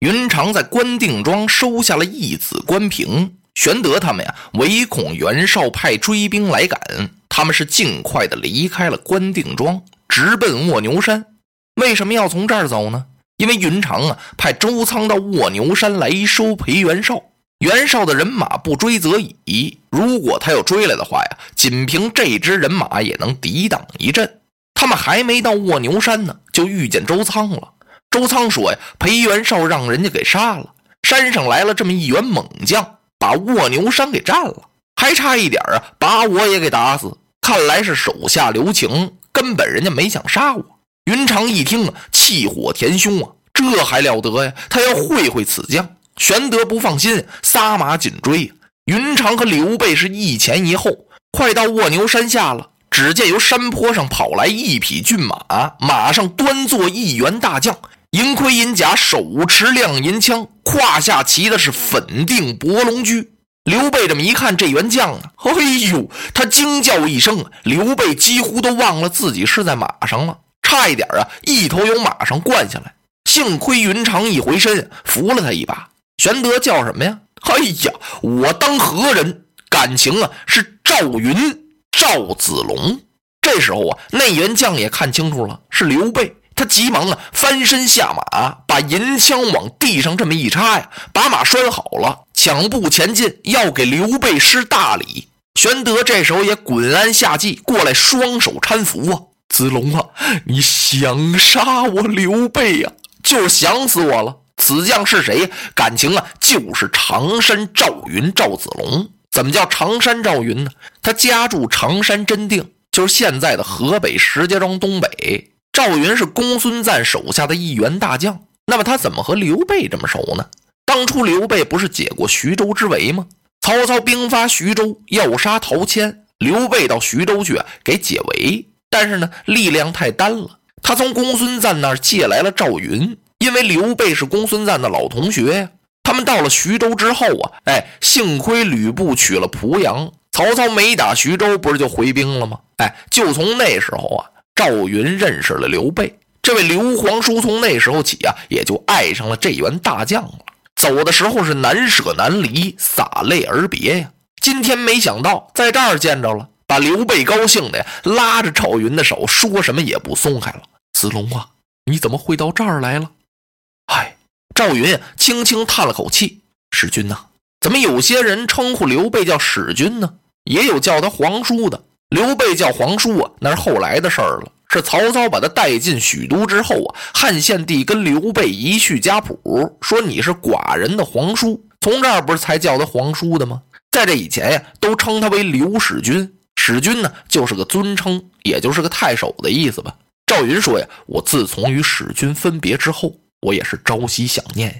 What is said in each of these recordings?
云长在关定庄收下了义子关平。玄德他们呀，唯恐袁绍派追兵来赶，他们是尽快的离开了关定庄，直奔卧牛山。为什么要从这儿走呢？因为云长啊，派周仓到卧牛山来收裴元绍。袁绍的人马不追则已，如果他要追来的话呀，仅凭这支人马也能抵挡一阵。他们还没到卧牛山呢，就遇见周仓了。周仓说呀，裴元绍让人家给杀了，山上来了这么一员猛将。把卧牛山给占了，还差一点啊，把我也给打死。看来是手下留情，根本人家没想杀我。云长一听啊，气火填胸啊，这还了得呀？他要会会此将。玄德不放心，撒马紧追。云长和刘备是一前一后，快到卧牛山下了。只见由山坡上跑来一匹骏马，马上端坐一员大将。银盔银甲，手持亮银枪，胯下骑的是粉定博龙驹。刘备这么一看，这员将啊，哎呦，他惊叫一声，刘备几乎都忘了自己是在马上了，差一点啊，一头由马上灌下来。幸亏云长一回身扶了他一把。玄德叫什么呀？哎呀，我当何人？感情啊，是赵云、赵子龙。这时候啊，那员将也看清楚了，是刘备。他急忙啊，翻身下马，把银枪往地上这么一插呀，把马拴好了，抢步前进，要给刘备施大礼。玄德这时候也滚鞍下骑过来，双手搀扶啊，子龙啊，你想杀我刘备呀？就是想死我了。此将是谁？感情啊，就是常山赵云赵子龙。怎么叫常山赵云呢？他家住常山真定，就是现在的河北石家庄东北。赵云是公孙瓒手下的一员大将，那么他怎么和刘备这么熟呢？当初刘备不是解过徐州之围吗？曹操兵发徐州，要杀陶谦，刘备到徐州去给解围，但是呢力量太单了，他从公孙瓒那儿借来了赵云，因为刘备是公孙瓒的老同学呀。他们到了徐州之后啊，哎，幸亏吕布取了濮阳，曹操没打徐州，不是就回兵了吗？哎，就从那时候啊。赵云认识了刘备，这位刘皇叔从那时候起啊，也就爱上了这员大将了。走的时候是难舍难离，洒泪而别呀。今天没想到在这儿见着了，把刘备高兴的呀，拉着赵云的手，说什么也不松开了。子龙啊，你怎么会到这儿来了？唉，赵云轻轻叹了口气：“使君呐，怎么有些人称呼刘备叫使君呢？也有叫他皇叔的。”刘备叫皇叔啊，那是后来的事儿了。是曹操把他带进许都之后啊，汉献帝跟刘备一叙家谱，说你是寡人的皇叔，从这儿不是才叫他皇叔的吗？在这以前呀，都称他为刘使君。使君呢，就是个尊称，也就是个太守的意思吧。赵云说呀，我自从与使君分别之后，我也是朝夕想念呀。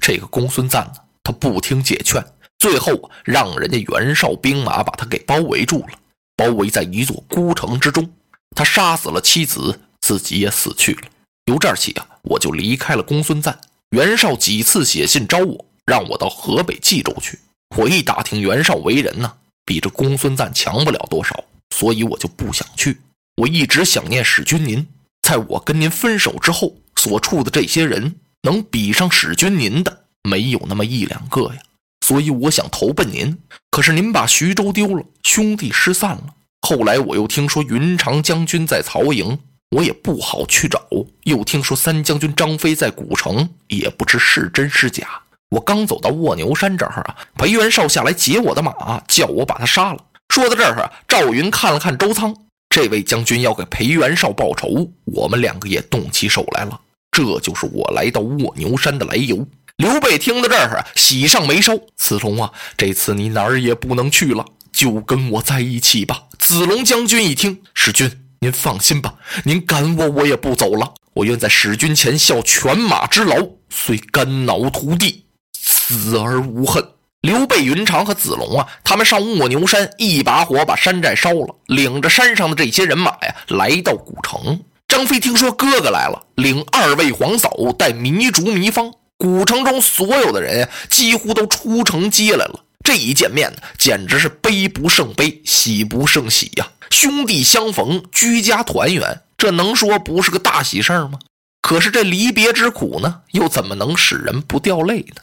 这个公孙瓒呢，他不听解劝，最后让人家袁绍兵马把他给包围住了。包围在一座孤城之中，他杀死了妻子，自己也死去了。由这儿起啊，我就离开了公孙瓒。袁绍几次写信招我，让我到河北冀州去。我一打听袁绍为人呢，比这公孙瓒强不了多少，所以我就不想去。我一直想念史君您，在我跟您分手之后所处的这些人，能比上史君您的，没有那么一两个呀。所以我想投奔您，可是您把徐州丢了，兄弟失散了。后来我又听说云长将军在曹营，我也不好去找。又听说三将军张飞在古城，也不知是真是假。我刚走到卧牛山这儿啊，裴元绍下来劫我的马，叫我把他杀了。说到这儿啊，赵云看了看周仓，这位将军要给裴元绍报仇，我们两个也动起手来了。这就是我来到卧牛山的来由。刘备听到这儿啊，喜上眉梢。子龙啊，这次你哪儿也不能去了，就跟我在一起吧。子龙将军一听，使君您放心吧，您赶我，我也不走了。我愿在使君前效犬马之劳，虽肝脑涂地，死而无恨。刘备、云长和子龙啊，他们上卧牛山，一把火把山寨烧了，领着山上的这些人马呀，来到古城。张飞听说哥哥来了，领二位皇嫂带糜竺、糜芳。古城中所有的人呀，几乎都出城接来了。这一见面呢，简直是悲不胜悲，喜不胜喜呀！兄弟相逢，居家团圆，这能说不是个大喜事儿吗？可是这离别之苦呢，又怎么能使人不掉泪呢？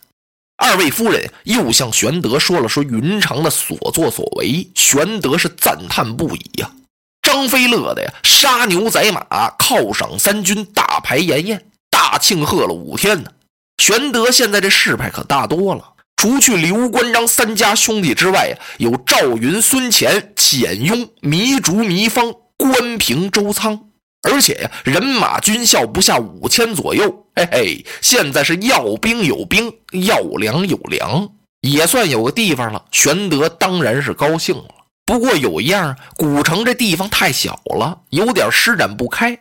二位夫人又向玄德说了说云长的所作所为，玄德是赞叹不已呀。张飞乐的呀，杀牛宰马，犒赏三军，大排筵宴，大庆贺了五天呢。玄德现在这事派可大多了，除去刘关张三家兄弟之外呀，有赵云、孙乾、简雍、糜竺、糜芳、关平、周仓。而且呀，人马军校不下五千左右，嘿嘿，现在是要兵有兵，要粮有粮，也算有个地方了。玄德当然是高兴了。不过有一样，古城这地方太小了，有点施展不开，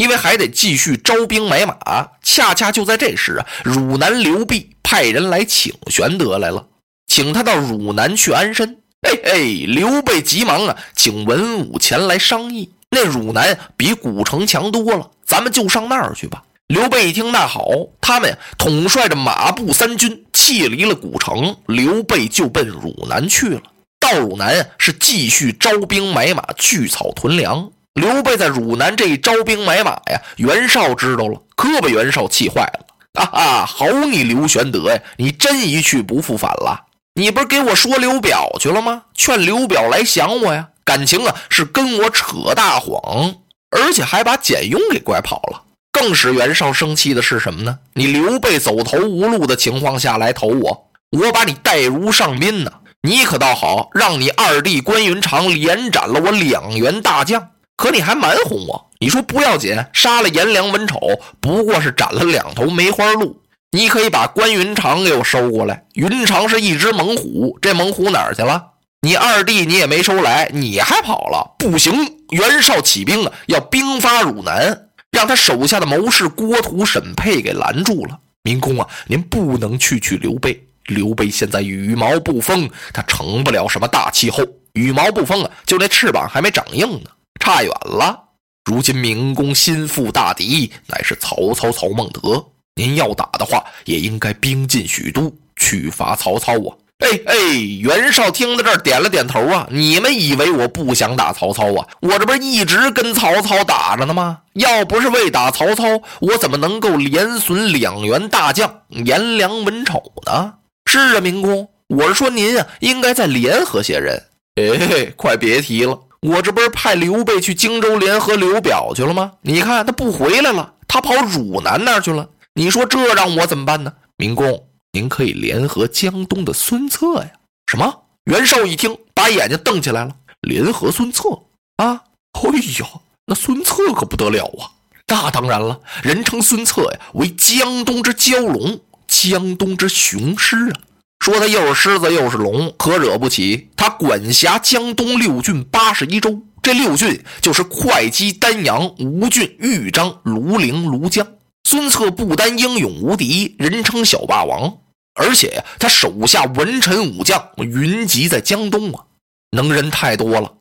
因为还得继续招兵买马。恰恰就在这时啊，汝南刘备派人来请玄德来了，请他到汝南去安身。嘿嘿，刘备急忙啊，请文武前来商议。那汝南比古城强多了，咱们就上那儿去吧。刘备一听，那好，他们呀统帅着马步三军，弃离了古城，刘备就奔汝南去了。到汝南是继续招兵买马，聚草屯粮。刘备在汝南这一招兵买马呀，袁绍知道了，可把袁绍气坏了。哈哈，好你刘玄德呀，你真一去不复返了。你不是给我说刘表去了吗？劝刘表来降我呀。感情啊，是跟我扯大谎，而且还把简雍给拐跑了。更使袁绍生气的是什么呢？你刘备走投无路的情况下来投我，我把你待如上宾呢。你可倒好，让你二弟关云长连斩了我两员大将，可你还蛮哄我。你说不要紧，杀了颜良、文丑，不过是斩了两头梅花鹿。你可以把关云长给我收过来。云长是一只猛虎，这猛虎哪儿去了？你二弟你也没收来，你还跑了，不行！袁绍起兵啊，要兵发汝南，让他手下的谋士郭图、沈佩给拦住了。明公啊，您不能去取刘备。刘备现在羽毛不丰，他成不了什么大气候。羽毛不丰啊，就那翅膀还没长硬呢，差远了。如今明公心腹大敌，乃是曹操曹孟德。您要打的话，也应该兵进许都，去伐曹操啊。哎哎，袁绍听到这儿点了点头啊！你们以为我不想打曹操啊？我这不是一直跟曹操打着呢吗？要不是为打曹操，我怎么能够连损两员大将颜良、文丑呢？是啊，明公，我是说您啊，应该再联合些人。哎，快别提了，我这不是派刘备去荆州联合刘表去了吗？你看他不回来了，他跑汝南那儿去了。你说这让我怎么办呢，明公？您可以联合江东的孙策呀？什么？袁绍一听，把眼睛瞪起来了。联合孙策啊？哎呦，那孙策可不得了啊！那当然了，人称孙策呀，为江东之蛟龙，江东之雄狮啊。说他又是狮子又是龙，可惹不起。他管辖江东六郡八十一州，这六郡就是会稽、丹阳、吴郡、豫章、庐陵、庐江。孙策不单英勇无敌，人称小霸王，而且呀，他手下文臣武将云集在江东啊，能人太多了。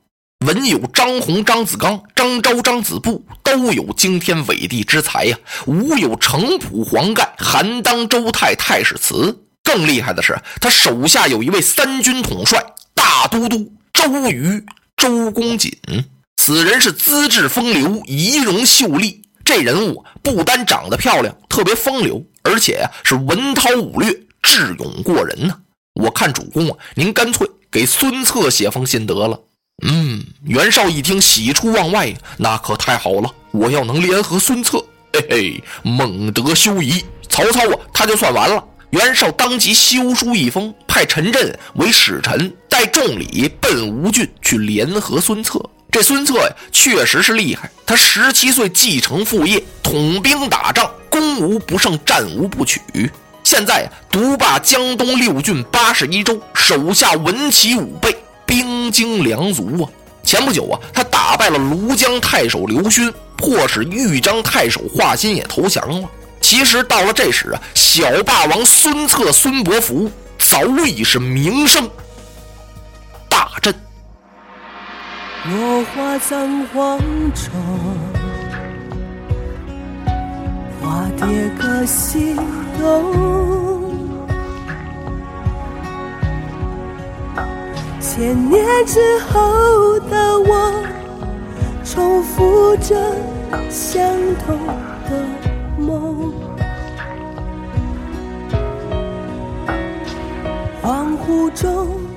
文有张宏、张子刚、张昭、张子布，都有惊天伟地之才呀；武有程普、黄盖、韩当、周泰、太史慈。更厉害的是，他手下有一位三军统帅大都督周瑜、周公瑾，此人是资质风流，仪容秀丽。这人物不单长得漂亮，特别风流，而且呀是文韬武略，智勇过人呢。我看主公啊，您干脆给孙策写封信得了。嗯，袁绍一听，喜出望外，那可太好了！我要能联合孙策，嘿嘿，孟德休矣。曹操啊，他就算完了。袁绍当即修书一封，派陈震为使臣，带重礼奔吴郡去联合孙策。这孙策呀，确实是厉害。他十七岁继承父业，统兵打仗，攻无不胜，战无不取。现在呀，独霸江东六郡八十一州，手下文骑武备，兵精粮足啊。前不久啊，他打败了庐江太守刘勋，迫使豫章太守华歆也投降了。其实到了这时啊，小霸王孙策、孙伯符早已是名声大振。落花葬黄冢，花蝶各西东。千年之后的我，重复着相同风恍惚中